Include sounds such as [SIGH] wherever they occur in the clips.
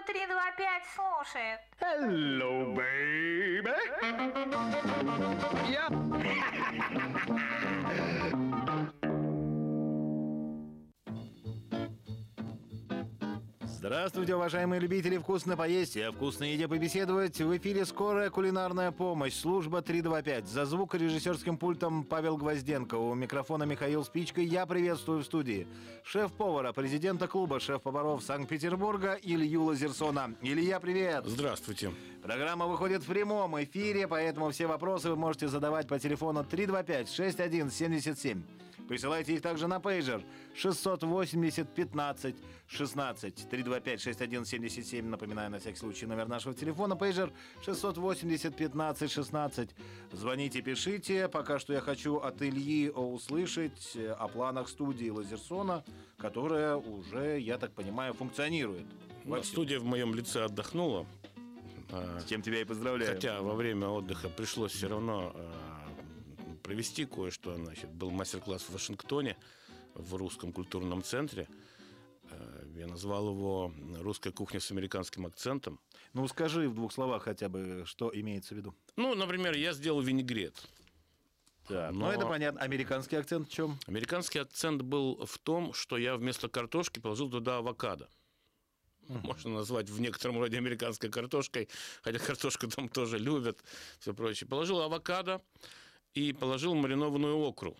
Служба 325 слушает. Hello, baby. Я... [LAUGHS] Здравствуйте, уважаемые любители вкусно поесть и о вкусной еде побеседовать. В эфире скорая кулинарная помощь. Служба 325. За звукорежиссерским пультом Павел Гвозденко. У микрофона Михаил Спичка. Я приветствую в студии шеф-повара, президента клуба шеф-поваров Санкт-Петербурга Илью Лазерсона. Илья, привет! Здравствуйте. Программа выходит в прямом эфире, поэтому все вопросы вы можете задавать по телефону 325-6177. Присылайте их также на пейджер 680 15 16 325 6177. Напоминаю на всякий случай номер нашего телефона. Пейджер 680 15 16. Звоните, пишите. Пока что я хочу от Ильи услышать о планах студии Лазерсона, которая уже, я так понимаю, функционирует. Ну, студия в моем лице отдохнула. С чем тебя и поздравляю. Хотя во время отдыха пришлось все равно а, провести кое-что. Значит, был мастер-класс в Вашингтоне в русском культурном центре. Э, я назвал его «Русская кухня с американским акцентом». Ну, скажи в двух словах хотя бы, что имеется в виду. Ну, например, я сделал винегрет. Да, но... ну это понятно. Американский акцент в чем? Американский акцент был в том, что я вместо картошки положил туда авокадо. Можно назвать в некотором роде американской картошкой, хотя картошку там тоже любят, все прочее. Положил авокадо, и положил маринованную окру.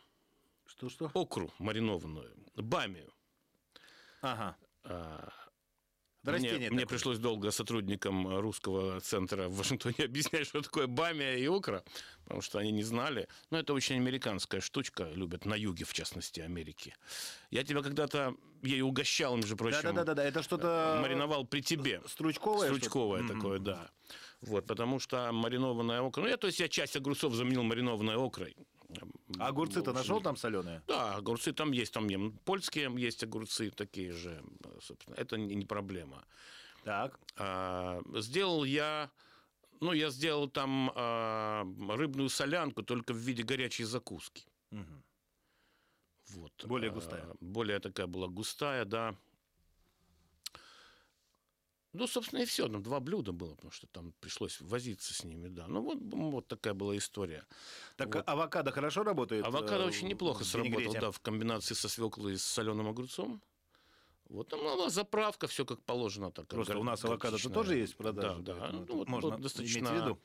Что-что? Окру маринованную, бамию. Ага. А, мне, мне пришлось долго сотрудникам русского центра в Вашингтоне [LAUGHS] объяснять, что такое бамия и окра, потому что они не знали. Но это очень американская штучка, любят на юге, в частности, Америки. Я тебя когда-то ей угощал, между прочим. Да-да-да, это что-то... Мариновал при тебе. Стручковое? Стручковое такое, mm-hmm. да. Вот, потому что маринованная окра... Ну, я, то есть, я часть огурцов заменил маринованной окрой. А огурцы-то нашел там соленые? Да, огурцы там есть, там польские есть огурцы такие же, собственно. Это не проблема. Так. А, сделал я... Ну, я сделал там а, рыбную солянку, только в виде горячей закуски. Угу. Вот. Более густая. А, более такая была густая, да. Ну, собственно, и все. Там два блюда было, потому что там пришлось возиться с ними, да. Ну, вот, вот такая была история. Так вот. авокадо хорошо работает? Авокадо э, очень неплохо сработал, да, в комбинации со свеклой и с соленым огурцом. Вот там была заправка, все как положено. Так, Просто у нас авокадо-то тоже есть в продаже. Да, да. Ну, вот, можно вот достаточно, иметь в виду.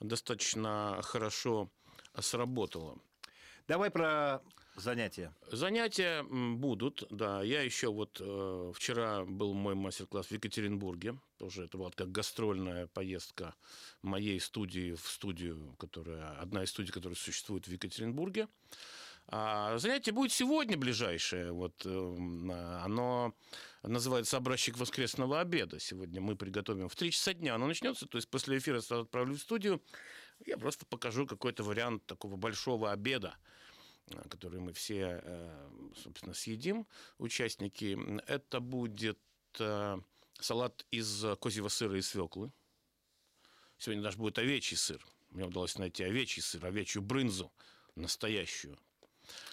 достаточно хорошо сработало. Давай про занятия. Занятия будут, да. Я еще вот э, вчера был мой мастер-класс в Екатеринбурге. Тоже это была как гастрольная поездка моей студии в студию, которая одна из студий, которая существует в Екатеринбурге. А занятие будет сегодня ближайшее. Вот, э, оно называется «Образчик воскресного обеда». Сегодня мы приготовим в 3 часа дня. Оно начнется, то есть после эфира сразу отправлю в студию. Я просто покажу какой-то вариант такого большого обеда который мы все, э, собственно, съедим, участники. Это будет э, салат из козьего сыра и свеклы. Сегодня даже будет овечий сыр. Мне удалось найти овечий сыр, овечью брынзу настоящую.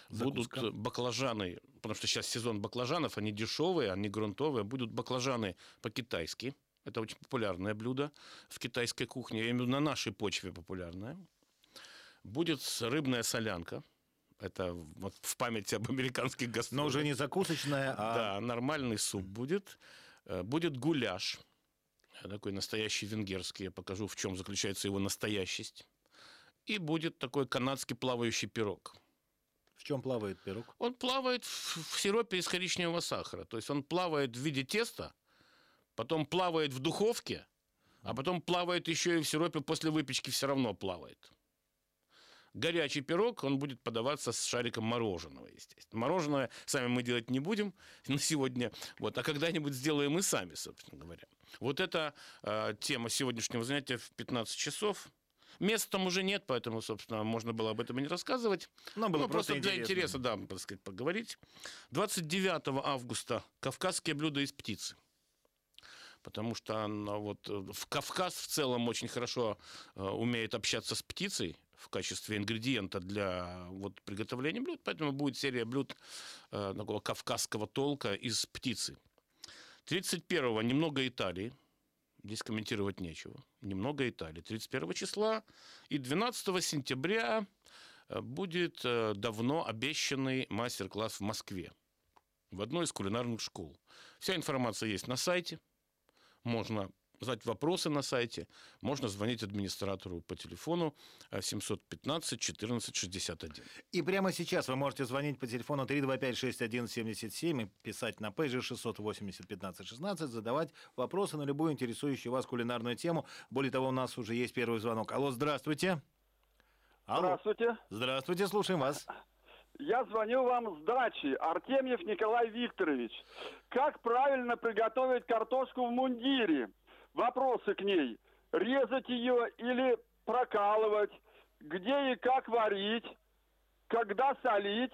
Закуска. Будут баклажаны, потому что сейчас сезон баклажанов, они дешевые, они грунтовые. Будут баклажаны по-китайски. Это очень популярное блюдо в китайской кухне, я имею в виду на нашей почве популярное. Будет рыбная солянка. Это вот в памяти об американских гастролях. Но уже не закусочная, а... Да, нормальный суп будет. Э, будет гуляш. Такой настоящий венгерский. Я покажу, в чем заключается его настоящесть. И будет такой канадский плавающий пирог. В чем плавает пирог? Он плавает в сиропе из коричневого сахара. То есть он плавает в виде теста, потом плавает в духовке, а потом плавает еще и в сиропе после выпечки все равно плавает. Горячий пирог, он будет подаваться с шариком мороженого, естественно. Мороженое сами мы делать не будем [LAUGHS] на сегодня, вот, а когда-нибудь сделаем мы сами, собственно говоря. Вот это э, тема сегодняшнего занятия в 15 часов. Места там уже нет, поэтому, собственно, можно было об этом и не рассказывать. Но было ну, просто, просто для интереса, да, так сказать, поговорить. 29 августа «Кавказские блюда из птицы» потому что она вот в Кавказ в целом очень хорошо э, умеет общаться с птицей в качестве ингредиента для вот приготовления блюд, поэтому будет серия блюд э, такого кавказского толка из птицы. 31-го немного Италии, Здесь комментировать нечего. Немного Италии. 31 числа и 12 сентября э, будет э, давно обещанный мастер-класс в Москве в одной из кулинарных школ. Вся информация есть на сайте. Можно задать вопросы на сайте. Можно звонить администратору по телефону э, 715 14 61. И прямо сейчас вы можете звонить по телефону 325-6177 и писать на пейджер 680-15-16, задавать вопросы на любую интересующую вас кулинарную тему. Более того, у нас уже есть первый звонок. Алло, здравствуйте. Алло. Здравствуйте. Здравствуйте, слушаем вас. Я звоню вам с дачи. Артемьев Николай Викторович. Как правильно приготовить картошку в мундире? Вопросы к ней. Резать ее или прокалывать? Где и как варить? Когда солить?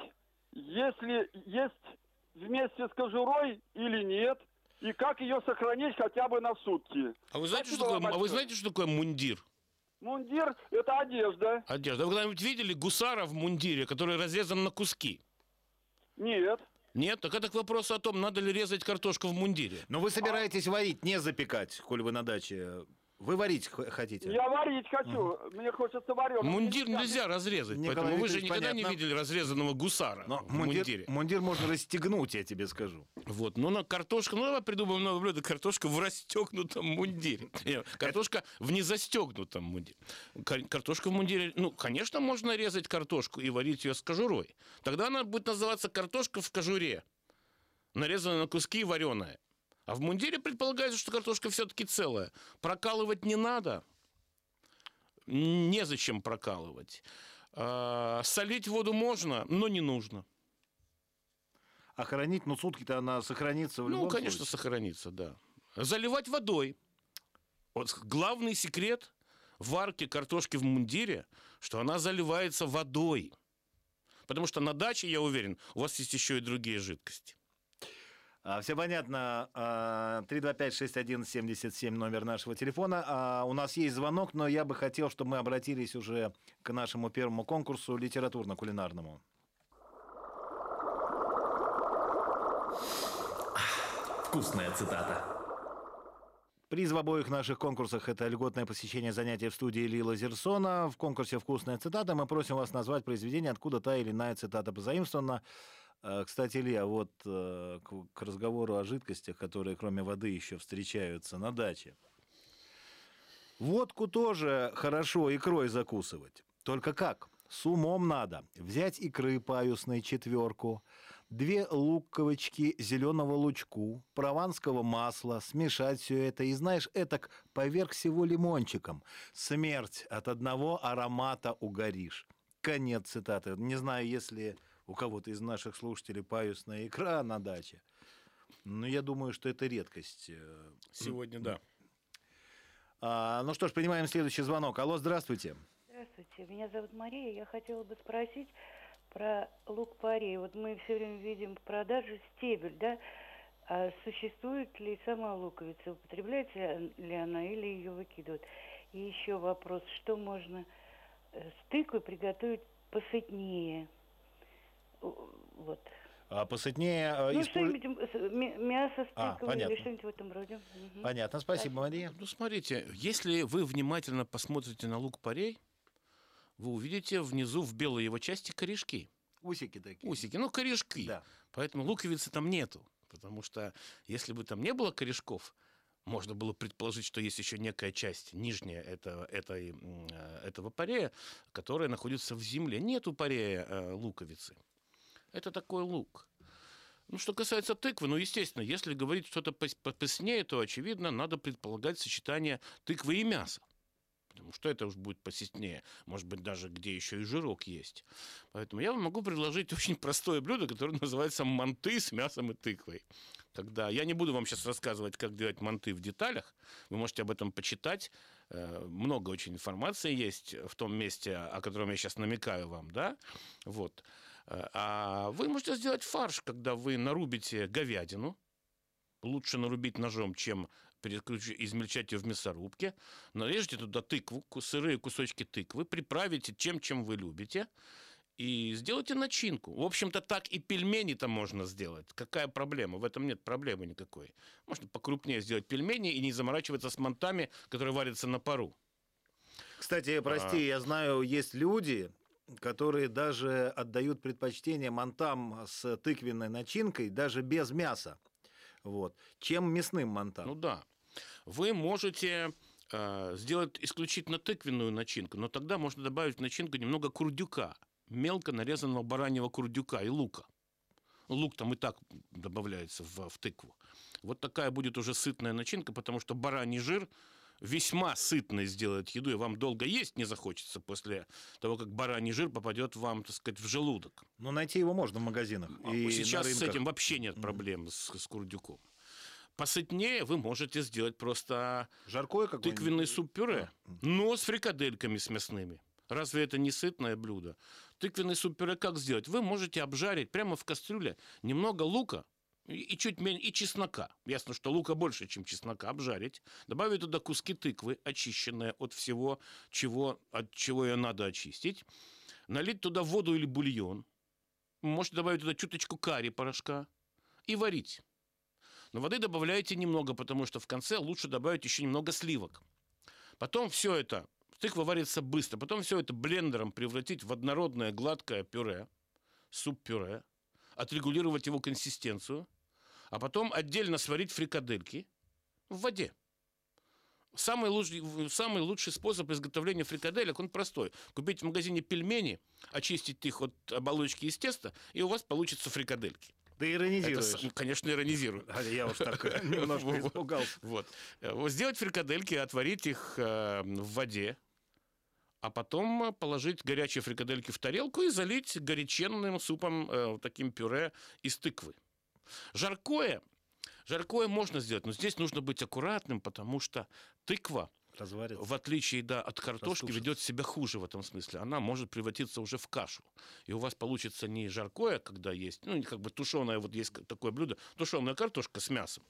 Если есть вместе с кожурой или нет? И как ее сохранить хотя бы на сутки? А вы знаете, что такое, а вы знаете, что такое мундир? Мундир – это одежда. Одежда. Вы когда-нибудь видели гусара в мундире, который разрезан на куски? Нет. Нет? Так это к вопросу о том, надо ли резать картошку в мундире. Но вы собираетесь варить, не запекать, коль вы на даче. Вы варить хотите? Я варить хочу. Мне хочется вареного. Мундир нельзя разрезать, Николай поэтому вы же никогда не понятно. видели разрезанного гусара Но в мундир, мундире. мундир можно расстегнуть, я тебе скажу. Вот, ну на картошку, ну давай придумаем новое блюдо, картошка в расстегнутом мундире. [LAUGHS] Не, Картошка в незастегнутом мундире. Кар- Картошка в мундире, ну, конечно, можно резать картошку и варить ее с кожурой. Тогда она будет называться картошка в кожуре, нарезанная на куски и вареная. А в мундире предполагается, что картошка все-таки целая. Прокалывать не надо. Незачем прокалывать. А, солить воду можно, но не нужно. А хранить, ну, сутки-то она сохранится в Ну, любом конечно, случае. сохранится, да. Заливать водой. Вот главный секрет варки картошки в мундире, что она заливается водой. Потому что на даче, я уверен, у вас есть еще и другие жидкости. А, все понятно. А, 325-6177 номер нашего телефона. А, у нас есть звонок, но я бы хотел, чтобы мы обратились уже к нашему первому конкурсу литературно-кулинарному. Вкусная цитата. Приз в обоих наших конкурсах – это льготное посещение занятий в студии Лила Зерсона. В конкурсе «Вкусная цитата» мы просим вас назвать произведение, откуда та или иная цитата позаимствована. Э, Кстати, Илья, вот э, к разговору о жидкостях, которые кроме воды еще встречаются на даче. Водку тоже хорошо икрой закусывать. Только как? С умом надо. Взять икры паюсной четверку, две луковочки зеленого лучку, прованского масла, смешать все это и, знаешь, этак поверх всего лимончиком. Смерть от одного аромата угоришь. Конец цитаты. Не знаю, если у кого-то из наших слушателей паюсная икра на даче. Но я думаю, что это редкость. Э, Сегодня, да. а, ну что ж, принимаем следующий звонок. Алло, здравствуйте. Здравствуйте, меня зовут Мария. Я хотела бы спросить про лук-порей. Вот мы все время видим в продаже стебель, да? А существует ли сама луковица? Употребляется ли она или ее выкидывают? И еще вопрос, что можно э, с тыквой приготовить посытнее? Вот. А посытнее... э, Ну, использ- что-нибудь мясо с А, понятно. или что-нибудь в этом роде. Мгм. Понятно, спасибо, Мария. Ну, смотрите, если вы внимательно посмотрите на лук-порей, вы увидите внизу в белой его части корешки. Усики такие. Усики, ну, корешки. Да. Поэтому луковицы там нету. Потому что если бы там не было корешков, можно было предположить, что есть еще некая часть нижняя этого, этой, э, этого парея, которая находится в земле. Нету парея э, луковицы. Это такой лук. Ну, что касается тыквы, ну, естественно, если говорить что-то попозднее, то, очевидно, надо предполагать сочетание тыквы и мяса. Потому что это уж будет посетнее. Может быть, даже где еще и жирок есть. Поэтому я вам могу предложить очень простое блюдо, которое называется манты с мясом и тыквой. Тогда я не буду вам сейчас рассказывать, как делать манты в деталях. Вы можете об этом почитать. Э, Много очень информации есть в том месте, о котором я сейчас намекаю вам, да? Вот. Э, А вы можете сделать фарш, когда вы нарубите говядину. Лучше нарубить ножом, чем измельчать ее в мясорубке. Нарежьте туда тыкву, сырые кусочки тыквы, приправите тем, чем вы любите. и сделайте начинку. В общем-то, так и пельмени-то можно сделать. Какая проблема? В этом нет проблемы никакой. Можно покрупнее сделать пельмени и не заморачиваться с мантами, которые варятся на пару. Кстати, прости, А. я знаю, есть люди, которые даже отдают предпочтение мантам с тыквенной начинкой, даже без мяса. Вот. Чем мясным мантам. Ну да. Вы можете э, сделать исключительно тыквенную начинку, но тогда можно добавить в начинку немного курдюка, мелко нарезанного бараньего курдюка и лука. Лук там и так добавляется в, в тыкву. Вот такая будет уже сытная начинка, потому что бараний жир весьма сытный сделает еду, и вам долго есть не захочется после того, как бараний жир попадет вам, так сказать, в желудок. Но найти его можно в магазинах. А и Сейчас с этим вообще нет проблем с, с курдюком. Посытнее вы можете сделать просто Жаркое тыквенный суп-пюре, но с фрикадельками с мясными. Разве это не сытное блюдо? Тыквенный суп-пюре как сделать? Вы можете обжарить прямо в кастрюле немного лука и, чуть меньше, и чеснока. Ясно, что лука больше, чем чеснока. Обжарить. Добавить туда куски тыквы, очищенные от всего, чего, от чего ее надо очистить. Налить туда воду или бульон. Можете добавить туда чуточку карри порошка и варить. Но воды добавляете немного, потому что в конце лучше добавить еще немного сливок. Потом все это, тыква варится быстро, потом все это блендером превратить в однородное гладкое пюре, суп-пюре, отрегулировать его консистенцию, а потом отдельно сварить фрикадельки в воде. Самый лучший, самый лучший способ изготовления фрикаделек, он простой. Купить в магазине пельмени, очистить их от оболочки из теста, и у вас получатся фрикадельки. Это, иронизируешь. с- конечно, иронизирую. А я уж так [LAUGHS] [LAUGHS] немножко испугался. Вот. Э, вот Сделать фрикадельки, отварить их э, в воде, а потом положить горячие фрикадельки в тарелку и залить горяченным супом, э, таким пюре из тыквы. Жаркое. Жаркое можно сделать, но здесь нужно быть аккуратным, потому что тыква, Разварится. в отличие да, от картошки, Растушится. ведет себя хуже в этом смысле. Она может превратиться уже в кашу. И у вас получится не жаркое, когда есть, ну, как бы тушеное, вот есть такое блюдо, тушеная картошка с мясом.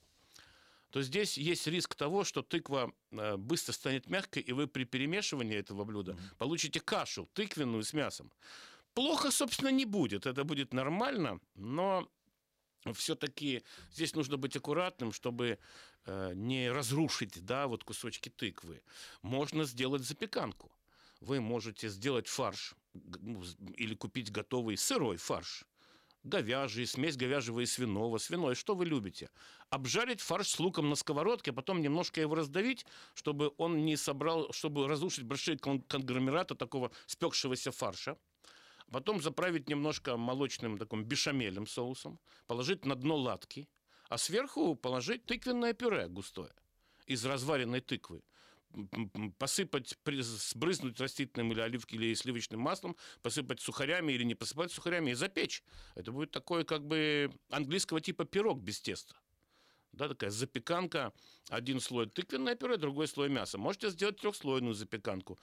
То здесь есть риск того, что тыква э, быстро станет мягкой, и вы при перемешивании этого блюда получите кашу тыквенную с мясом. Плохо, собственно, не будет. Это будет нормально, но все-таки здесь нужно быть аккуратным, чтобы э, не разрушить, да, вот кусочки тыквы. Можно сделать запеканку. Вы можете сделать фарш ну, или купить готовый сырой фарш. Говяжий, смесь говяжьего и свиного, свиной, что вы любите. Обжарить фарш с луком на сковородке, а потом немножко его раздавить, чтобы он не собрал, чтобы разрушить большие кон- конгломераты такого спекшегося фарша. Потом заправить немножко молочным таким бешамелем соусом, положить на дно латки, а сверху положить тыквенное пюре густое из разваренной тыквы. Посыпать, сбрызнуть растительным или оливки или сливочным маслом, посыпать сухарями или не посыпать сухарями и запечь. Это будет такой как бы английского типа пирог без теста. Да, такая запеканка. Один слой тыквенное пюре, другой слой мяса. Можете сделать трехслойную запеканку.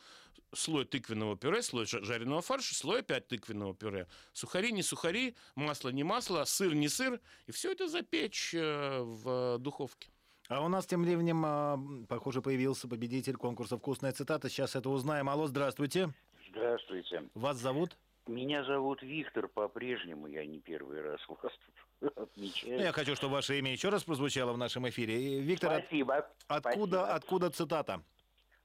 Слой тыквенного пюре, слой жа- жареного фарша, слой опять тыквенного пюре. Сухари не сухари, масло не масло, сыр не сыр. И все это запечь э, в духовке. А у нас тем временем, а, похоже, появился победитель конкурса «Вкусная цитата». Сейчас это узнаем. Алло, здравствуйте. Здравствуйте. Вас зовут? Меня зовут Виктор по-прежнему. Я не первый раз у вас тут [LAUGHS] отмечаю. Ну, Я хочу, чтобы ваше имя еще раз прозвучало в нашем эфире. Виктор, от- Спасибо. откуда, Спасибо. откуда цитата?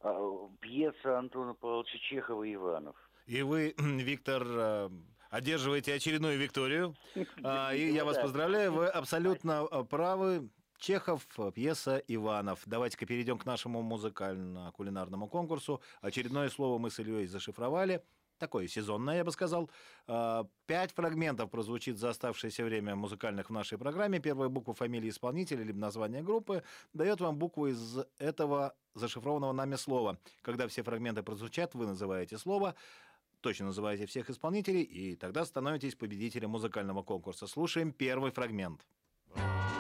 А, Пьеса Антона Павловича Чехова «Иванов». И вы, [CLEARS THROAT] Виктор, э, одерживаете очередную Викторию. [LAUGHS] А, И я вас поздравляю, вы абсолютно э, правы. Чехов, э, пьеса Иванов. Давайте-ка перейдем к нашему музыкально-кулинарному конкурсу. Очередное слово мы с Ильей зашифровали. Такое сезонное, я бы сказал. А, Пять фрагментов прозвучит за оставшееся время музыкальных в нашей программе. Первая буква фамилии исполнителя либо название группы дает вам букву из этого зашифрованного нами слова. Когда все фрагменты прозвучат, вы называете слово, точно называете всех исполнителей, и тогда становитесь победителем музыкального конкурса. Слушаем первый фрагмент. I'm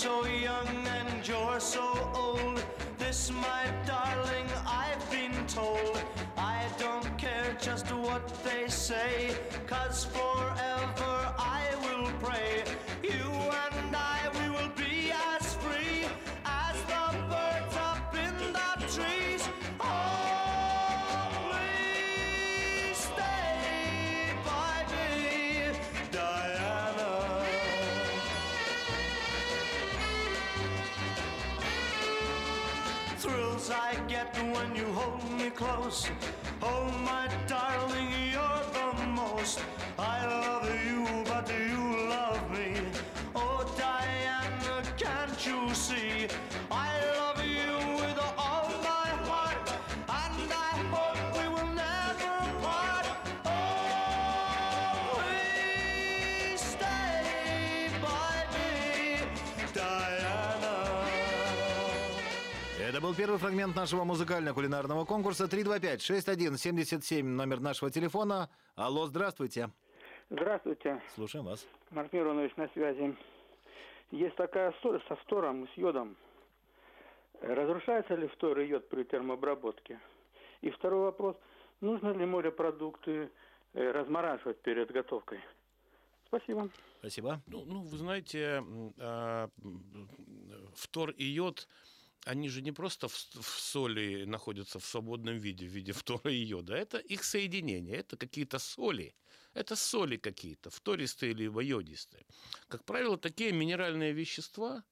so young and you're so old. This, my darling, I've been told. I don't care just what they say, cause forever Thrills I get when you hold me close. Oh, my darling, you're the most. I love you, but you был первый фрагмент нашего музыкально-кулинарного конкурса 325-6177, номер нашего телефона. Алло, здравствуйте. Здравствуйте, Слушаем вас. Марк Миронович на связи. Есть такая соль со фтором, с йодом. Э, Разрушается ли фтор и йод при термообработке? И второй вопрос. Нужно ли морепродукты э, размораживать перед готовкой? Спасибо. Спасибо. Ну, ну, вы знаете, а, м, фтор и йод, они же не просто в, в соли находятся в свободном виде, в виде фтора и йода. Это их соединение, это какие-то соли. Это соли какие-то, фтористые либо йодистые. Как правило, такие минеральные вещества,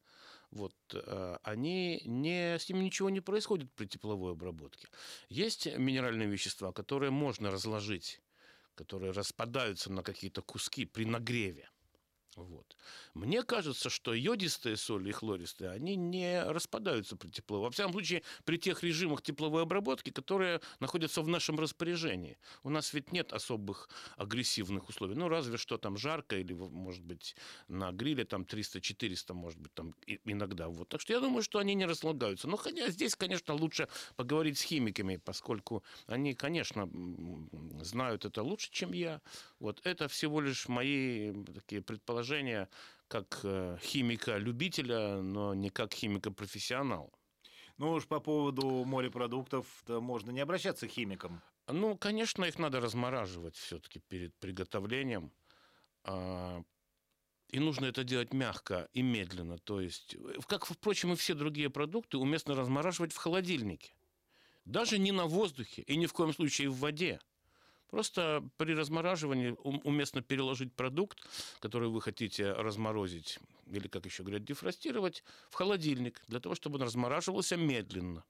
вот, э, они не, с ними ничего не происходит при тепловой обработке. Есть минеральные вещества, которые можно разложить, которые распадаются на какие-то куски при нагреве. Вот. Мне кажется, что йодистые соли и хлористые, они не распадаются при тепловой. Во всяком случае, при тех режимах тепловой обработки, которые находятся в нашем распоряжении. У нас ведь нет особых агрессивных условий. Ну, разве что там жарко или, может быть, на гриле там 300-400, может быть, там иногда. Вот. Так что я думаю, что они не разлагаются. Но хотя здесь, конечно, лучше поговорить с химиками, поскольку они, конечно, знают это лучше, чем я. Вот это всего лишь мои такие предположения как э, химика-любителя, но не как химика-профессионала. Ну уж по поводу морепродуктов-то можно не обращаться к химикам. Ну, конечно, их надо размораживать все-таки перед приготовлением. А, И нужно это делать мягко и медленно. То есть, э, как, впрочем, и все другие продукты, уместно размораживать в холодильнике. Даже не на воздухе и ни в коем случае в воде. Просто при размораживании ум- уместно переложить продукт, который вы хотите разморозить, или, как еще говорят, дефростировать, в холодильник, для того, чтобы он размораживался медленно.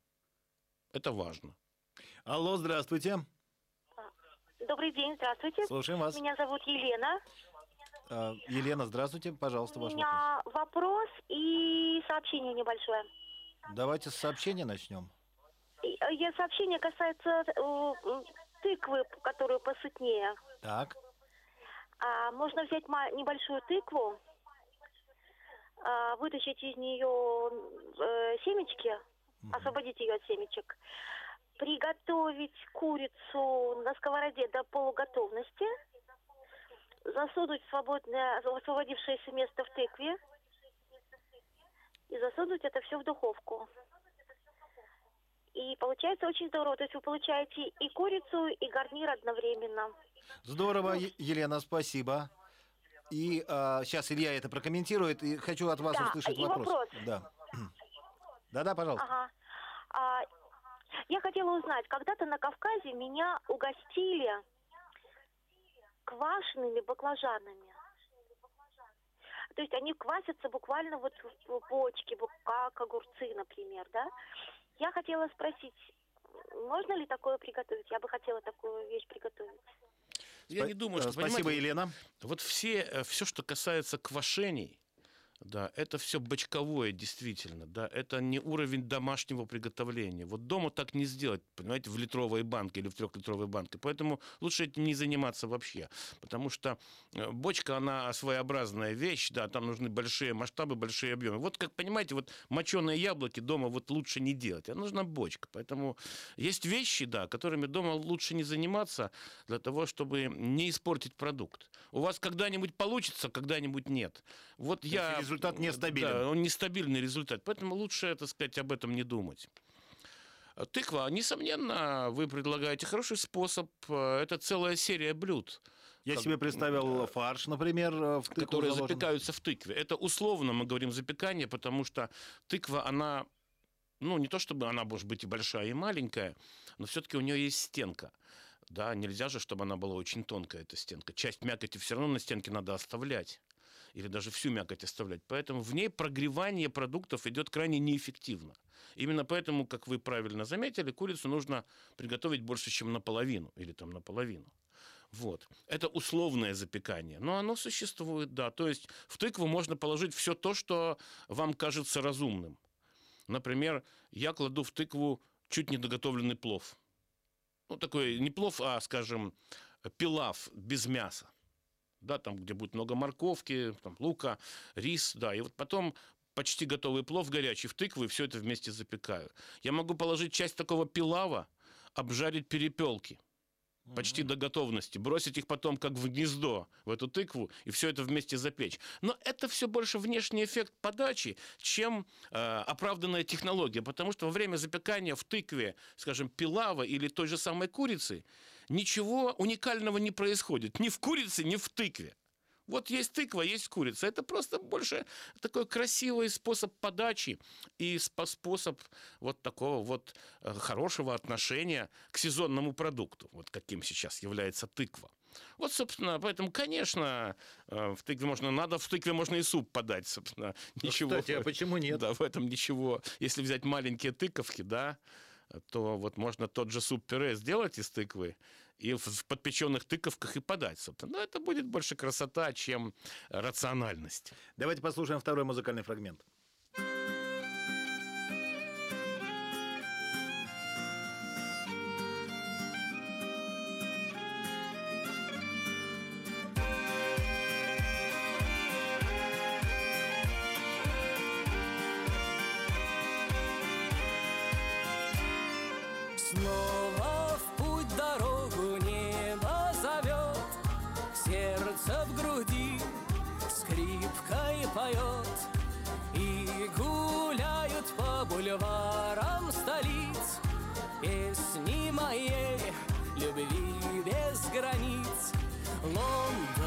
Это важно. Алло, здравствуйте. Добрый день, здравствуйте. Слушаем вас. Меня зовут Елена. А, Елена, здравствуйте. Пожалуйста, У ваш вопрос. меня вопрос и сообщение небольшое. Давайте с сообщения начнем. Э, я- Сообщение касается э, тыквы, которую посытнее. Так. А, можно взять небольшую тыкву, а, вытащить из нее э, семечки, освободить ее от семечек, приготовить курицу на сковороде до полуготовности, засунуть свободное, освободившееся место в тыкве и засунуть это все в духовку. И получается очень здорово. То есть вы получаете и курицу, и гарнир одновременно. Здорово, Е- Елена, спасибо. И сейчас Илья это прокомментирует, и хочу от вас Да, услышать и вопрос. вопрос. Да. [CLEARS THROAT] Да-да, пожалуйста. Ага. А, я хотела узнать, когда-то на Кавказе меня угостили квашеными баклажанами. То есть они квасятся буквально вот в бочке, как огурцы, например, да? Я хотела спросить, можно ли такое приготовить? Я бы хотела такую вещь приготовить. Я не думаю, что... э, Спасибо, понимаете, Елена. Вот все, все, что касается квашений, да, это все бочковое, действительно, да, это не уровень домашнего приготовления. Вот дома так не сделать, понимаете, в литровой банке или в трехлитровой банке. Поэтому лучше этим не заниматься вообще, потому что э, бочка, она своеобразная вещь, да, там нужны большие масштабы, большие объемы. Вот, как понимаете, вот моченые яблоки дома вот лучше не делать, а нужна бочка. Поэтому есть вещи, да, которыми дома лучше не заниматься для того, чтобы не испортить продукт. У вас когда-нибудь получится, когда-нибудь нет. Вот я... результат нестабилен. Да, он нестабильный результат. Поэтому лучше, так сказать, об этом не думать. Тыква, несомненно, вы предлагаете хороший способ. Э, Это целая серия блюд. Я как- себе представил фарш, например, э, в тыкву которые заложен. запекаются в тыкве. Это условно мы говорим запекание, потому что тыква, она, ну, не то чтобы она может быть и большая, и маленькая, но все-таки у нее есть стенка. Да, нельзя же, чтобы она была очень тонкая, эта стенка. Часть мякоти все равно на стенке надо оставлять. Или даже всю мякоть оставлять. Поэтому в ней прогревание продуктов идет крайне неэффективно. Именно поэтому, как вы правильно заметили, курицу нужно приготовить больше, чем наполовину. Или там наполовину. Вот. Это условное запекание. Но оно существует, да. То есть в тыкву можно положить все то, что вам кажется разумным. Например, я кладу в тыкву чуть недоготовленный плов. Ну, такой не плов, а, скажем, пилав без мяса. Да, там, где будет много морковки, там, лука, рис, да. И вот потом почти готовый плов горячий в тыкву, и все это вместе запекаю. Я могу положить часть такого пилава, обжарить перепелки почти до готовности, бросить их потом как в гнездо, в эту тыкву, и все это вместе запечь. Но это все больше внешний эффект подачи, чем э, оправданная технология, потому что во время запекания в тыкве, скажем, пилава или той же самой курицы, ничего уникального не происходит ни в курице, ни в тыкве. Вот есть тыква, есть курица. Это просто больше такой красивый способ подачи и спо- способ вот такого вот э, хорошего отношения к сезонному продукту, вот каким сейчас является тыква. Вот, собственно, поэтому, конечно, э, в тыкве можно, надо в тыкве можно и суп подать, собственно. Ничего. кстати, а почему нет? [LAUGHS] Да, в этом ничего. Если взять маленькие тыковки, да, то вот можно тот же суп-пюре сделать из тыквы и в, подпеченных тыковках и подать, собственно. Но это будет больше красота, чем рациональность. Давайте послушаем второй музыкальный фрагмент. Гуляют по бульварам столиц Песни моей любви без границ. Лондон,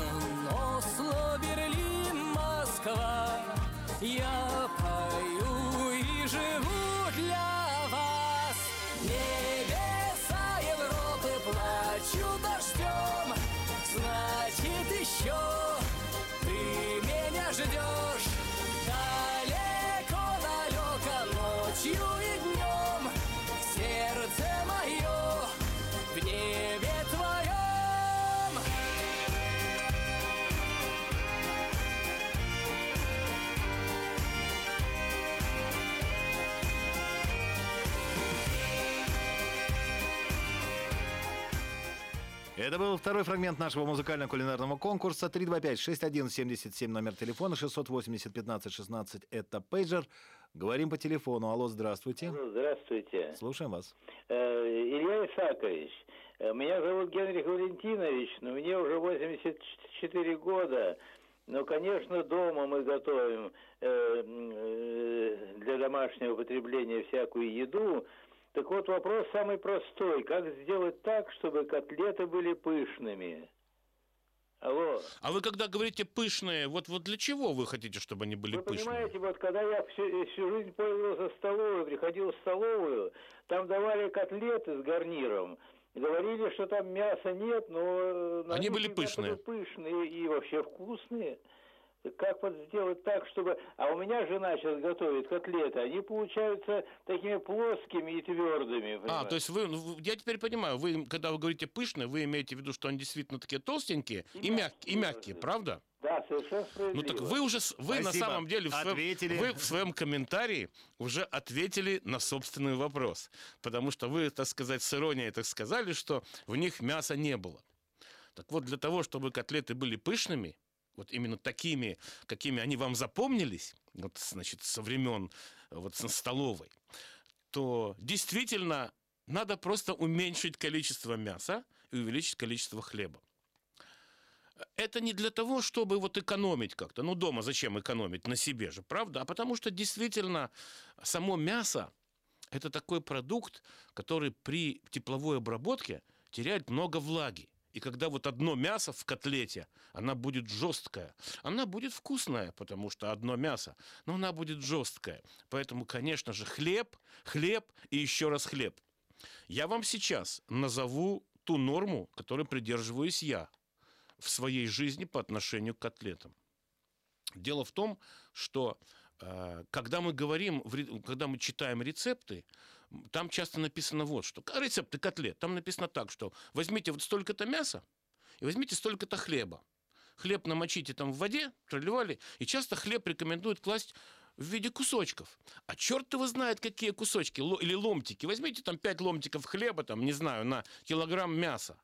Это был второй фрагмент нашего музыкально-кулинарного конкурса. 325-6177 номер телефона, 680-15-16 это пейджер. Говорим по телефону. Алло, здравствуйте. Здравствуйте. Слушаем вас. Э, Илья Исакович, э, меня зовут Генрих Валентинович, но мне уже 84 года. Но, конечно, дома мы готовим э, э, для домашнего потребления всякую еду. Так вот, вопрос самый простой. Как сделать так, чтобы котлеты были пышными? Алло. А вы когда говорите пышные, вот, вот для чего вы хотите, чтобы они были Вы пышные? понимаете, вот когда я всю, всю жизнь пользовался столовой, приходил в столовую, там давали котлеты с гарниром. Говорили, что там мяса нет, но... э, Они были пышные. пышные и вообще вкусные. Как вот сделать так, чтобы... А у меня жена сейчас готовит котлеты, они получаются такими плоскими и твердыми. А, то есть вы, ну, я теперь понимаю, вы, когда вы говорите пышные, вы имеете в виду, что они действительно такие толстенькие и, мягкие, и мягкие, правда? Да, совершенно Ну справедливо. так вы уже, вы на Спасибо. самом деле в своем, Ответили. вы в своем комментарии уже ответили на собственный вопрос, потому что вы, так сказать, с иронией так сказали, что в них мяса не было. Так вот, для того, чтобы котлеты были пышными, вот именно такими, какими они вам запомнились, вот, значит, со времен вот со столовой, то действительно надо просто уменьшить количество мяса и увеличить количество хлеба. Это не для того, чтобы вот экономить как-то. Ну, дома зачем экономить? На себе же, правда? А потому что действительно само мясо – это такой продукт, который при тепловой обработке теряет много влаги. И когда вот одно мясо в котлете, она будет жесткая. Она будет вкусная, потому что одно мясо, но она будет жесткая. Поэтому, конечно же, хлеб, хлеб и еще раз хлеб. Я вам сейчас назову ту норму, которой придерживаюсь я в своей жизни по отношению к котлетам. Дело в том, что э, когда мы говорим, когда мы читаем рецепты, там часто написано вот что. Рецепты котлет. Там написано так, что возьмите вот столько-то мяса и возьмите столько-то хлеба. Хлеб намочите там в воде, проливали, и часто хлеб рекомендуют класть в виде кусочков. А черт его знает, какие кусочки или ломтики. Возьмите там 5 ломтиков хлеба, там, не знаю, на килограмм мяса.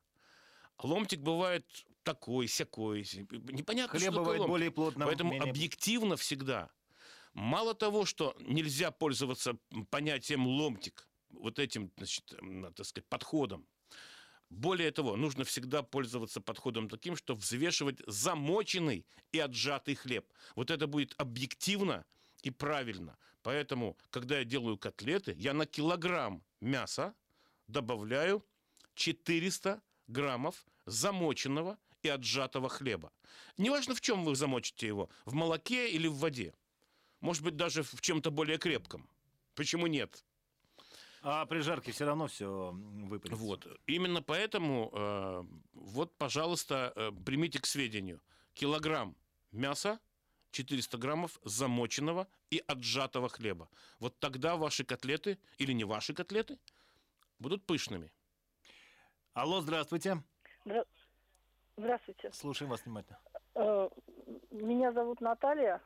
А Ломтик бывает такой, сякой. Непонятно, Хлеб что бывает ломтик. более плотным, Поэтому менее- объективно всегда. Мало того, что нельзя пользоваться понятием ломтик, вот этим, значит, так сказать, подходом, более того, нужно всегда пользоваться подходом таким, что взвешивать замоченный и отжатый хлеб. Вот это будет объективно и правильно. Поэтому, когда я делаю котлеты, я на килограмм мяса добавляю 400 граммов замоченного и отжатого хлеба. Неважно, в чем вы замочите его, в молоке или в воде. Может быть, даже в чем-то более крепком. Почему нет? А при жарке все равно все выпадет. Вот. Именно поэтому, э, вот, пожалуйста, э, примите к сведению. Килограмм мяса, 400 граммов замоченного и отжатого хлеба. Вот тогда ваши котлеты, или не ваши котлеты, будут пышными. Алло, здравствуйте. Здра- Здравствуйте. Слушаем вас внимательно. Э, Меня зовут Наталья.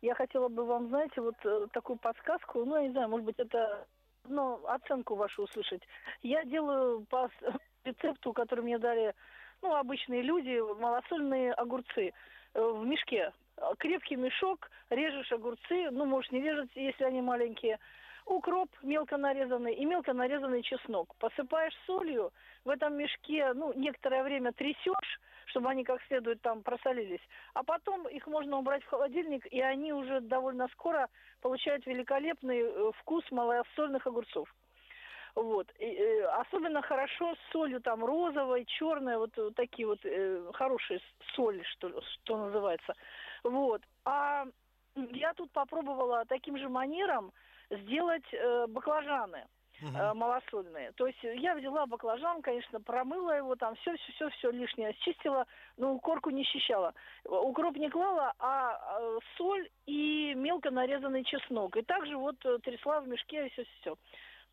Я хотела бы вам, знаете, вот э, такую подсказку, ну, я не знаю, может быть, это, ну, оценку вашу услышать. Я делаю по [LAUGHS] рецепту, который мне дали, ну, обычные люди, малосольные огурцы э, в мешке. Крепкий мешок, режешь огурцы, ну, можешь не резать, если они маленькие, укроп мелко нарезанный и мелко нарезанный чеснок. Посыпаешь солью, в этом мешке, ну, некоторое время трясешь, чтобы они как следует там просолились. А потом их можно убрать в холодильник, и они уже довольно скоро получают великолепный э, вкус малосольных огурцов. Вот. И, э, особенно хорошо с солью там розовой, черной, вот, э, такие вот э, хорошие соли, что, что называется. Вот. А я тут попробовала таким же манером сделать э, баклажаны э, малосольные. То есть я взяла баклажан, конечно, промыла его, там все, все, все, все лишнее счистила, но корку не счищала. Укроп не клала, а э, соль и мелко нарезанный чеснок. И также вот э, трясла в мешке все, все.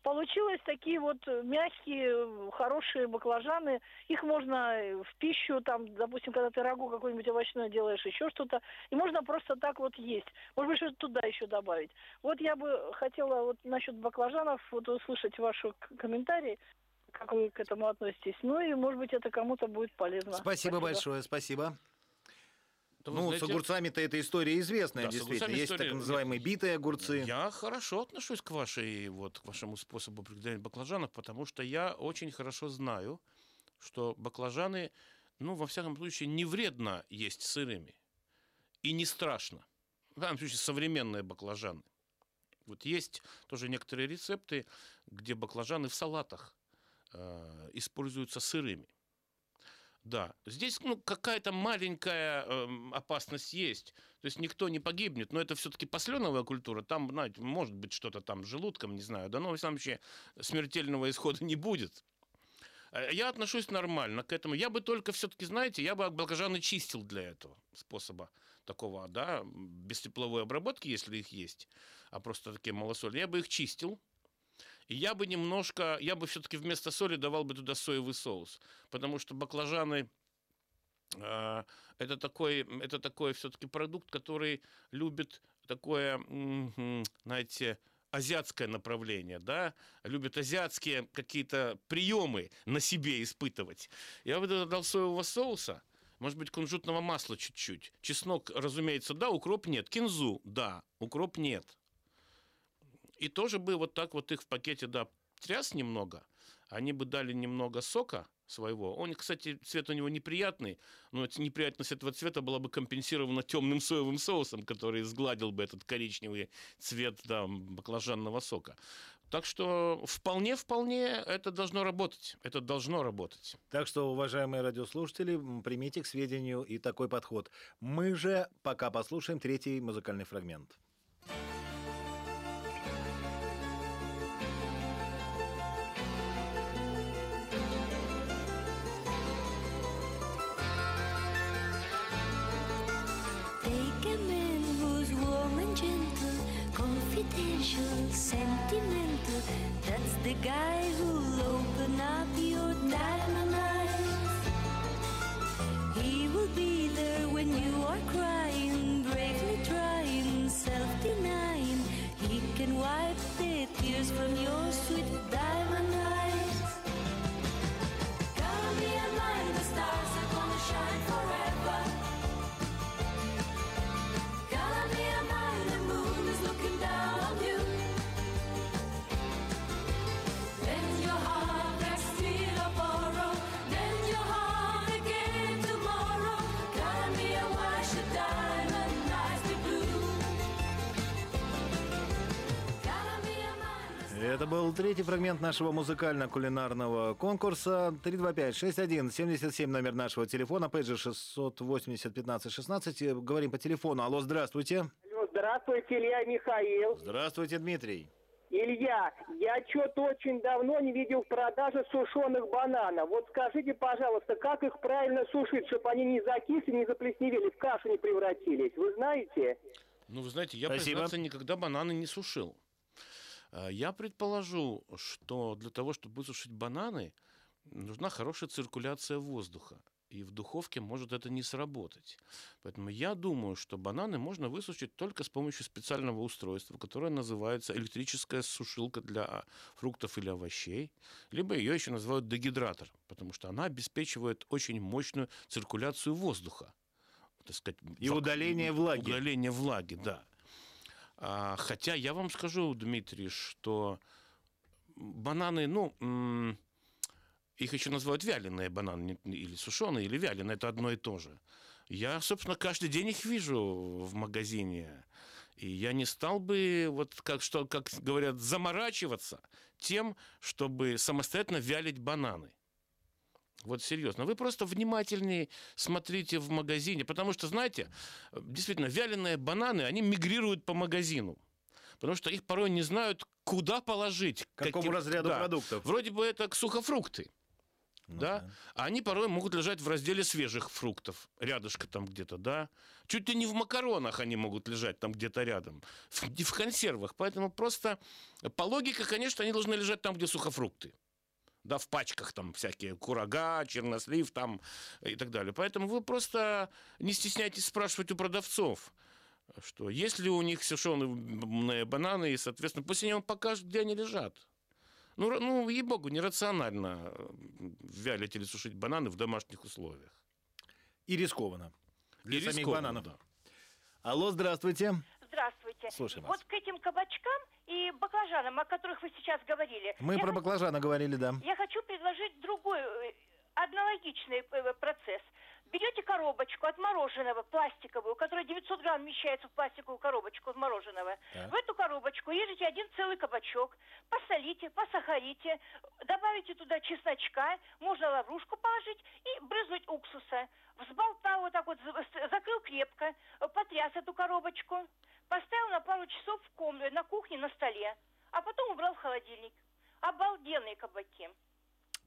Получилось такие вот э, мягкие, э, хорошие баклажаны. Их можно э, в пищу, там, допустим, когда ты рагу какой-нибудь овощное делаешь, еще что-то. И можно просто так вот есть. Может быть, что-то туда еще добавить. Вот я бы хотела вот насчет баклажанов вот услышать ваши комментарии, как вы к этому относитесь. Ну и, может быть, это кому-то будет полезно. Спасибо большое, спасибо. Вы ну, знаете- с огурцами-то эта история известная, Да, действительно. Есть история- так называемые битые огурцы. Я хорошо отношусь к вашей вот к вашему способу приготовления баклажанов, потому что я очень хорошо знаю, что баклажаны, ну во всяком случае, не вредно есть сырыми и не страшно. В данном случае современные баклажаны. Вот есть тоже некоторые рецепты, где баклажаны в салатах э, используются сырыми. Да, здесь ну, какая-то маленькая эм, опасность есть. То есть никто не погибнет, но это все-таки посленовая культура. Там, знаете, может быть что-то там с желудком, не знаю. Да, но, в самом случае, смертельного исхода не будет. Э, Я отношусь нормально к этому. Я бы только все-таки, знаете, я бы баклажаны чистил для этого способа такого, да, без тепловой обработки, если их есть, а просто такие малосольные. Я бы их чистил, я бы немножко, я бы все-таки вместо соли давал бы туда соевый соус, потому что баклажаны э, это такой, это такой все-таки продукт, который любит такое, знаете, азиатское направление, да, любит азиатские какие-то приемы на себе испытывать. Я бы дал соевого соуса, может быть, кунжутного масла чуть-чуть. Чеснок, разумеется, да, укроп нет. Кинзу, да, укроп нет. И тоже бы вот так вот их в пакете, да, тряс немного, они бы дали немного сока своего. Он, кстати, цвет у него неприятный, но неприятность этого цвета была бы компенсирована темным соевым соусом, который сгладил бы этот коричневый цвет да, баклажанного сока. Так что вполне-вполне это должно работать. Это должно работать. Так что, уважаемые радиослушатели, примите к сведению и такой подход. Мы же пока послушаем третий музыкальный фрагмент. The guy who'll open up your diamond eyes. He will be there when you are crying, третий фрагмент нашего музыкально-кулинарного конкурса. 325-61-77 номер нашего телефона, пейджер 680-15-16. Говорим по телефону. Алло, здравствуйте. Алло, Здравствуйте, Илья Михаил. Здравствуйте, Дмитрий. Илья, я что-то очень давно не видел в продаже сушеных бананов. Вот скажите, пожалуйста, как их правильно сушить, чтобы они не закисли, не заплесневели, в кашу не превратились? Вы знаете? Ну, вы знаете, я, Спасибо. признаться, никогда бананы не сушил. А, Я предположу, что для того, чтобы высушить бананы, нужна хорошая циркуляция воздуха. И в духовке может это не сработать. Поэтому я думаю, что бананы можно высушить только с помощью специального устройства, которое называется электрическая сушилка для фруктов или овощей. Либо ее еще называют дегидратор, потому что она обеспечивает очень мощную циркуляцию воздуха. Так сказать, И удаление влаги. Удаление влаги, да. А, хотя я вам скажу, Дмитрий, что бананы, ну, их еще называют вяленые бананы, или сушеные, или вяленые, это одно и то же. Я, собственно, каждый день их вижу в магазине. И я не стал бы, вот как, что, как говорят, заморачиваться тем, чтобы самостоятельно вялить бананы. Вот серьезно. Вы просто внимательнее смотрите в магазине, потому что, знаете, действительно, вяленые бананы, они мигрируют по магазину. Потому что их порой не знают, куда положить. К какому разряду продуктов? Вроде бы это сухофрукты. да? А они порой могут лежать в разделе свежих фруктов, рядышко там где-то, да? Чуть ли не в макаронах они могут лежать там где-то рядом, в, в консервах. Поэтому просто по логике, конечно, они должны лежать там, где сухофрукты да, в пачках там всякие курага, чернослив там и так далее. Поэтому вы просто не стесняйтесь спрашивать у продавцов, что есть ли у них сушеные бананы, и, соответственно, пусть они вам покажут, где они лежат. Ну, ну ей-богу, нерационально э, вялить или сушить бананы в домашних условиях. И рискованно. Для И самих рискованно, бананов. да. Алло, здравствуйте. Здравствуйте. Слушаем Вот вас. к этим кабачкам и баклажанам, о которых вы сейчас говорили. Мы я про хот- баклажаны говорили, да. Я хочу предложить другой, э, аналогичный э, процесс. Берете коробочку от мороженого, пластиковую, которая 900 грамм вмещается в пластиковую коробочку от мороженого. Так. В эту коробочку режете один целый кабачок, посолите, посахарите, добавите туда чесночка, можно лаврушку положить и брызнуть уксуса. Взболтал вот так вот, закрыл крепко, э, потряс эту коробочку, поставил на пару часов в комнате, на кухне, на столе, а потом убрал в холодильник. Обалденные кабаки.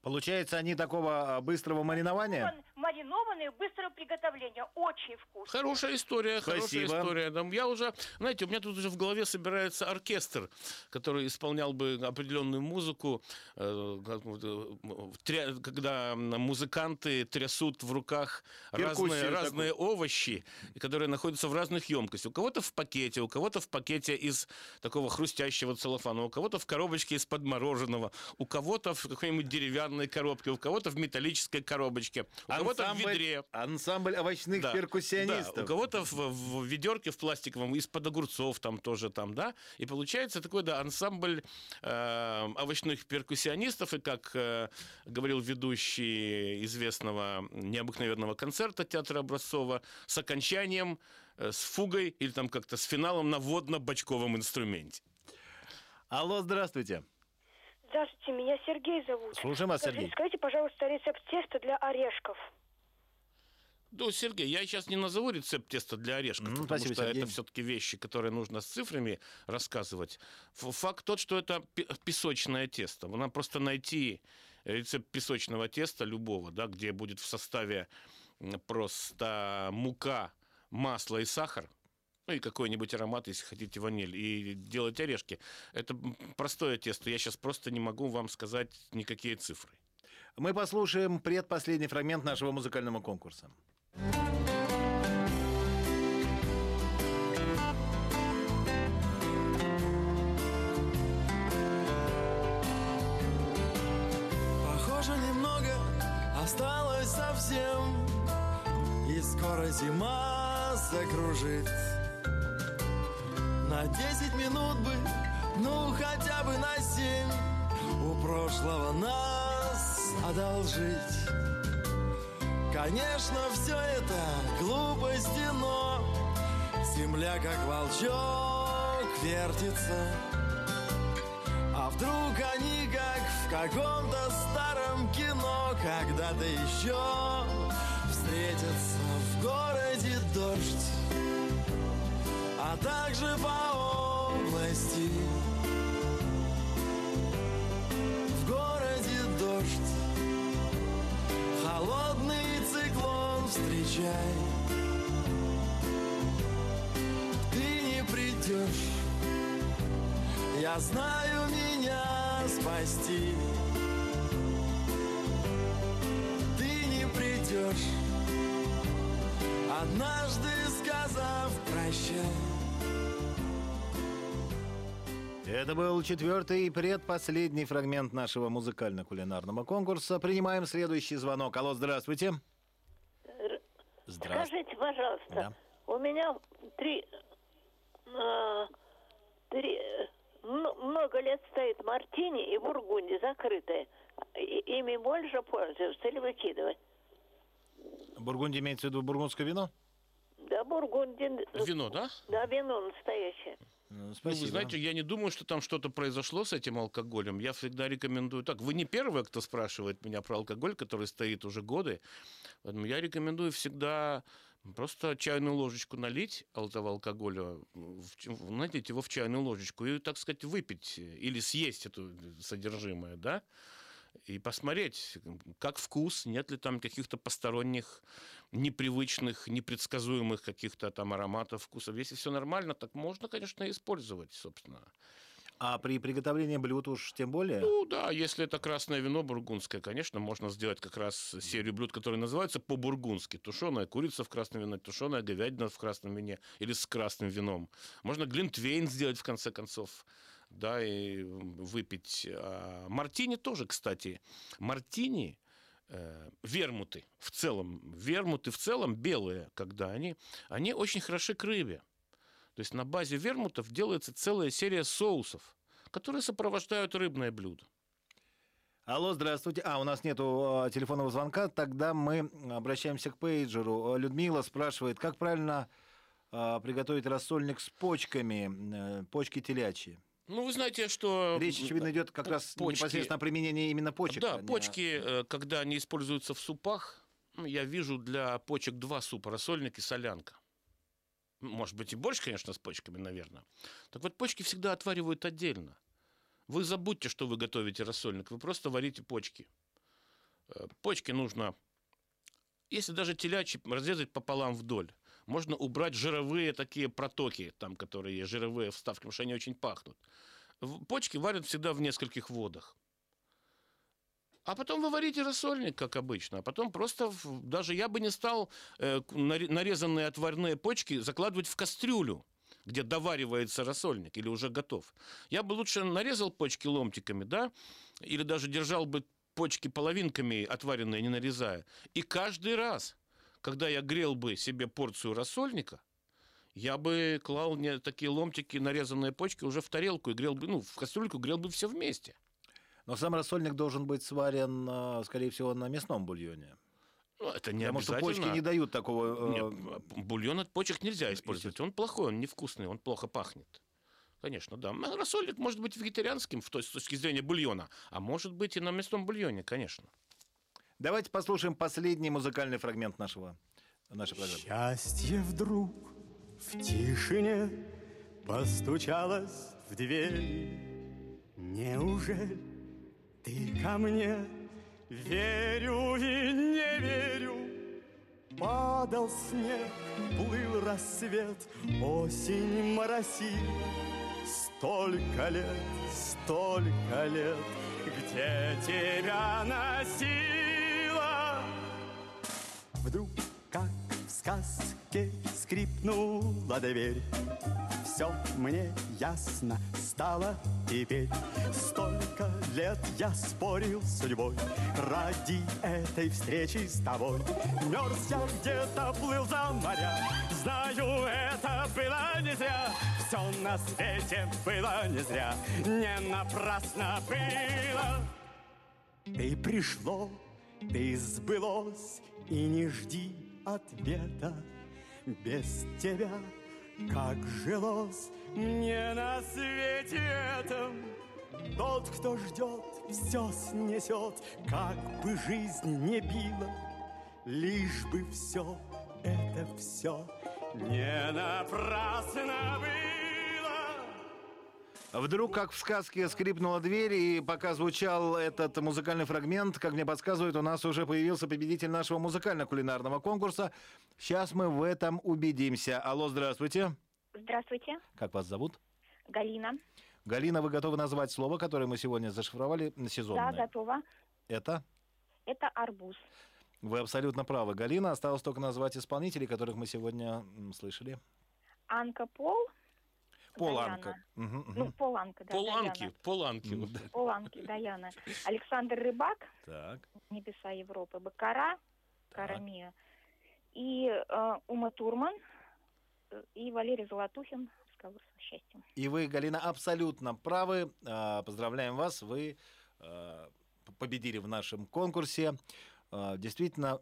Получается, они такого а, быстрого маринования? Марин- Маринованные, быстрого приготовления. Очень вкусно. Хорошая история, хорошая Спасибо. история. Там Я уже, знаете, у меня тут уже в голове собирается оркестр, который исполнял бы определенную музыку, э, э, когда музыканты трясут в руках разные, Перкуссию разные овощи, которые находятся в разных емкостях. У кого-то в пакете, у кого-то в пакете из такого хрустящего целлофана, у кого-то в коробочке из-под мороженого, у кого-то в какой-нибудь деревянной стеклянной коробке, у кого-то в металлической коробочке, у кого-то в ведре. Ансамбль овощных Да, перкуссионистов. да, у кого-то в, в ведерке в пластиковом из-под огурцов там тоже там, да. И получается такой, да, ансамбль э, овощных перкуссионистов. И как э, говорил ведущий известного необыкновенного концерта театра Образцова, с окончанием, э, с фугой или там как-то с финалом на водно-бочковом инструменте. Алло, здравствуйте. Здравствуйте, меня Сергей зовут. Слушаем вас, Скажите- Сергей. Скажите, пожалуйста, рецепт теста для орешков. Ну, Сергей, я сейчас не назову рецепт теста для орешков, потому спасибо, что Сергей. это все-таки вещи, которые нужно с цифрами рассказывать. Факт тот, что это пе- песочное тесто. Надо просто найти рецепт песочного теста любого, да, где будет в составе просто мука, масло и сахар. Ну и какой-нибудь аромат, если хотите, ваниль. И делать орешки. Это простое тесто. Я сейчас просто не могу вам сказать никакие цифры. Мы послушаем предпоследний фрагмент нашего музыкального конкурса. Похоже, немного осталось совсем И скоро зима закружит На 10 минут бы, ну хотя бы на 7 У прошлого нас одолжить. Конечно, все это глупости, но Земля как волчок вертится. А вдруг они, как в каком-то старом кино, когда-то еще встретятся в городе дождь, а также по области. В городе дождь, холодный циклон встречай. Ты не придешь. Я знаю меня спасти Ты не придешь Однажды сказав прощай Это был четвертый и предпоследний фрагмент нашего музыкально-кулинарного конкурса. Принимаем следующий звонок. Алло, здравствуйте. Здравствуйте. Скажите, пожалуйста, Да. у меня три, э, три, много лет стоит мартини и бургунди закрытые. И- ими больше пользоваться или выкидывать? Бургундия имеется в виду бургундское вино? Да, бургунди... Вино, да? Да, вино настоящее. Ну, спасибо. вы знаете, я не думаю, что там что-то произошло с этим алкоголем. Я всегда рекомендую так. Вы не первый, кто спрашивает меня про алкоголь, который стоит уже годы. Поэтому я рекомендую всегда просто чайную ложечку налить этого алкоголя, налить его в чайную ложечку и, так сказать, выпить или съесть это содержимое, да? И посмотреть, как вкус, нет ли там каких-то посторонних, непривычных, непредсказуемых каких-то там ароматов, вкусов. Если все нормально, так можно, конечно, использовать, собственно. А при приготовлении блюд уж тем более? Ну да, если это красное вино бургундское, конечно, можно сделать как раз серию блюд, которые называются по-бургундски. Тушеная курица в красном вине, тушеная говядина в красном вине или с красным вином. Можно глинтвейн сделать в конце концов да, и выпить. А мартини тоже, кстати. Мартини, э, вермуты в целом, вермуты в целом белые, когда они, они очень хороши к рыбе. То есть на базе вермутов делается целая серия соусов, которые сопровождают рыбное блюдо. Алло, здравствуйте. А, у нас нету э, телефонного звонка. Тогда мы обращаемся к пейджеру. Э, Людмила спрашивает, как правильно э, приготовить рассольник с почками, э, почки телячьи? Ну, вы знаете, что... Речь, очевидно, идет как раз почки- непосредственно о применении именно почек. Да, а не- почки, э, когда они используются в супах, ну, я вижу для почек два супа, рассольник и солянка. Может быть, и больше, конечно, с почками, наверное. Так вот, почки всегда отваривают отдельно. Вы забудьте, что вы готовите рассольник, вы просто варите почки. Э, Почки нужно, если даже телячьи, разрезать пополам вдоль. Можно убрать жировые такие протоки, там, которые жировые вставки, потому что они очень пахнут. Почки варят всегда в нескольких водах. А потом вы варите рассольник, как обычно. А потом просто, даже я бы не стал э, нарезанные отварные почки закладывать в кастрюлю, где доваривается рассольник или уже готов. Я бы лучше нарезал почки ломтиками, да, или даже держал бы почки половинками отваренные, не нарезая. И каждый раз, когда я грел бы себе порцию рассольника, я бы клал не такие ломтики, нарезанные почки уже в тарелку и грел бы, ну, в кастрюльку грел бы все вместе. Но сам рассольник должен быть сварен, э, скорее всего, на мясном бульоне. Ну, это не Потому что обязательно. почки не дают такого... э, Нет, бульон от почек нельзя использовать. Он плохой, он невкусный, он плохо пахнет. Конечно, да. Рассольник может быть вегетарианским в той- с точки зрения бульона, а может быть и на мясном бульоне, конечно. Давайте послушаем последний музыкальный фрагмент нашего, нашей программы. Счастье вдруг в тишине постучалось в дверь. Неужели ты ко мне верю и не верю? Падал снег, плыл рассвет, осень моросила. Столько лет, столько лет, где тебя носила? Вдруг, как в сказке, скрипнула дверь. Все мне ясно стало теперь. Столько лет я спорил с судьбой ради этой встречи с тобой. Мерз я где-то, плыл за моря. Знаю, это было не зря. Все на свете было не зря. Не напрасно было. Ты пришло, ты сбылось, и не жди ответа. Без тебя, как жилось мне на свете этом. Тот, кто ждет, все снесет, как бы жизнь не била. Лишь бы все, это все не напрасно было. Вдруг, как в сказке, скрипнула дверь, и пока звучал этот музыкальный фрагмент, как мне подсказывают, у нас уже появился победитель нашего музыкально-кулинарного конкурса. Сейчас мы в этом убедимся. Алло, здравствуйте. Здравствуйте, Как вас зовут? Галина. Галина, вы готовы назвать слово, которое мы сегодня зашифровали, сезонное? Да, готова. Это? Это арбуз. Вы абсолютно правы, Галина. Осталось только назвать исполнителей, которых мы сегодня слышали. Анка Пол. Поланка. Ну. Поланка, да, Поланки, Даяна. поланки. вот. Поланки, Даяна. Александр Рыбак, Так. Небеса Европы, Бакара, Карамия. И э, Ума Турман, э, и Валерий Золотухин, разговор со счастьем. И вы, Галина, абсолютно правы. А, Поздравляем вас. Вы п- победили в нашем конкурсе. А, Действительно,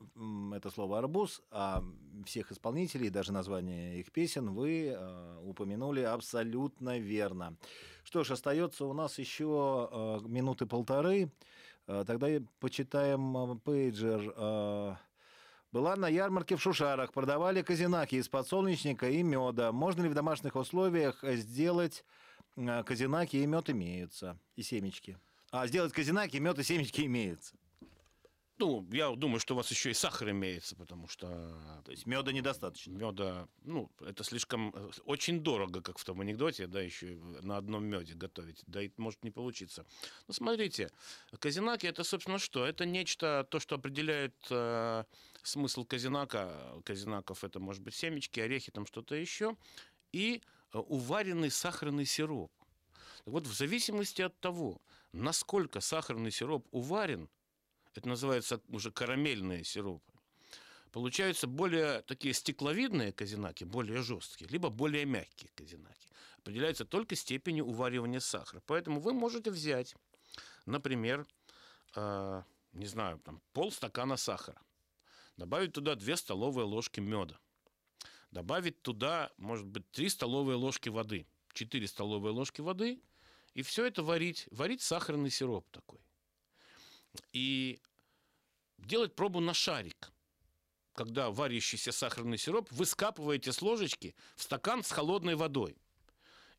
это слово «арбуз», а всех исполнителей, даже название их песен вы а, упомянули абсолютно верно. Что ж, остается у нас еще а, минуты полторы. Тогда почитаем пейджер. Была на ярмарке в Шушарах, продавали казинаки из подсолнечника и меда. Можно ли в домашних условиях сделать казинаки и мед имеются, и семечки? А, сделать казинаки, мед и семечки имеются. Ну, я думаю, что у вас еще и сахар имеется, потому что... То есть меда недостаточно? Меда, ну, это слишком... э, Очень дорого, как в том анекдоте, да, еще на одном меде готовить. Да и может не получиться. Ну, смотрите, казинаки это, собственно, что? Это нечто, то, что определяет э, смысл казинака. Казинаков это, может быть, семечки, орехи, там что-то еще. И э, уваренный сахарный сироп. Так вот, в зависимости от того, насколько сахарный сироп уварен, это называется уже карамельные сиропы, получаются более такие стекловидные казинаки, более жесткие, либо более мягкие казинаки. Определяется только степенью уваривания сахара. Поэтому вы можете взять, например, э, не знаю, там, полстакана сахара, добавить туда 2 столовые ложки меда, добавить туда, может быть, 3 столовые ложки воды, 4 столовые ложки воды, и все это варить, варить сахарный сироп такой. И делать пробу на шарик. Когда варящийся сахарный сироп вы скапываете с ложечки в стакан с холодной водой.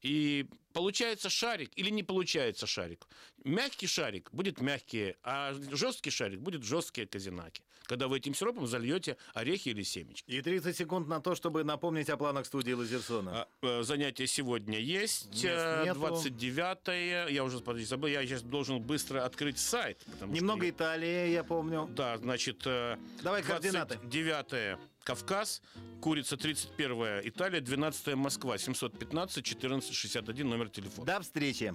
И получается шарик или не получается шарик. Мягкий шарик будет мягкие, а жесткий шарик будет жесткие казинаки. Когда вы этим сиропом зальете орехи или семечки. И 30 секунд на то, чтобы напомнить о планах студии Лазерсона. Э, Занятия сегодня есть. Мест э, нету. 29 Я уже, подожди, забыл. Я сейчас должен быстро открыть сайт. потому что Немного Италии, я помню. Да, значит... э, Давай координаты. 29 Кавказ, Курица 31 Италия, 12 Москва, 715 14 61 номер телефона. До встречи.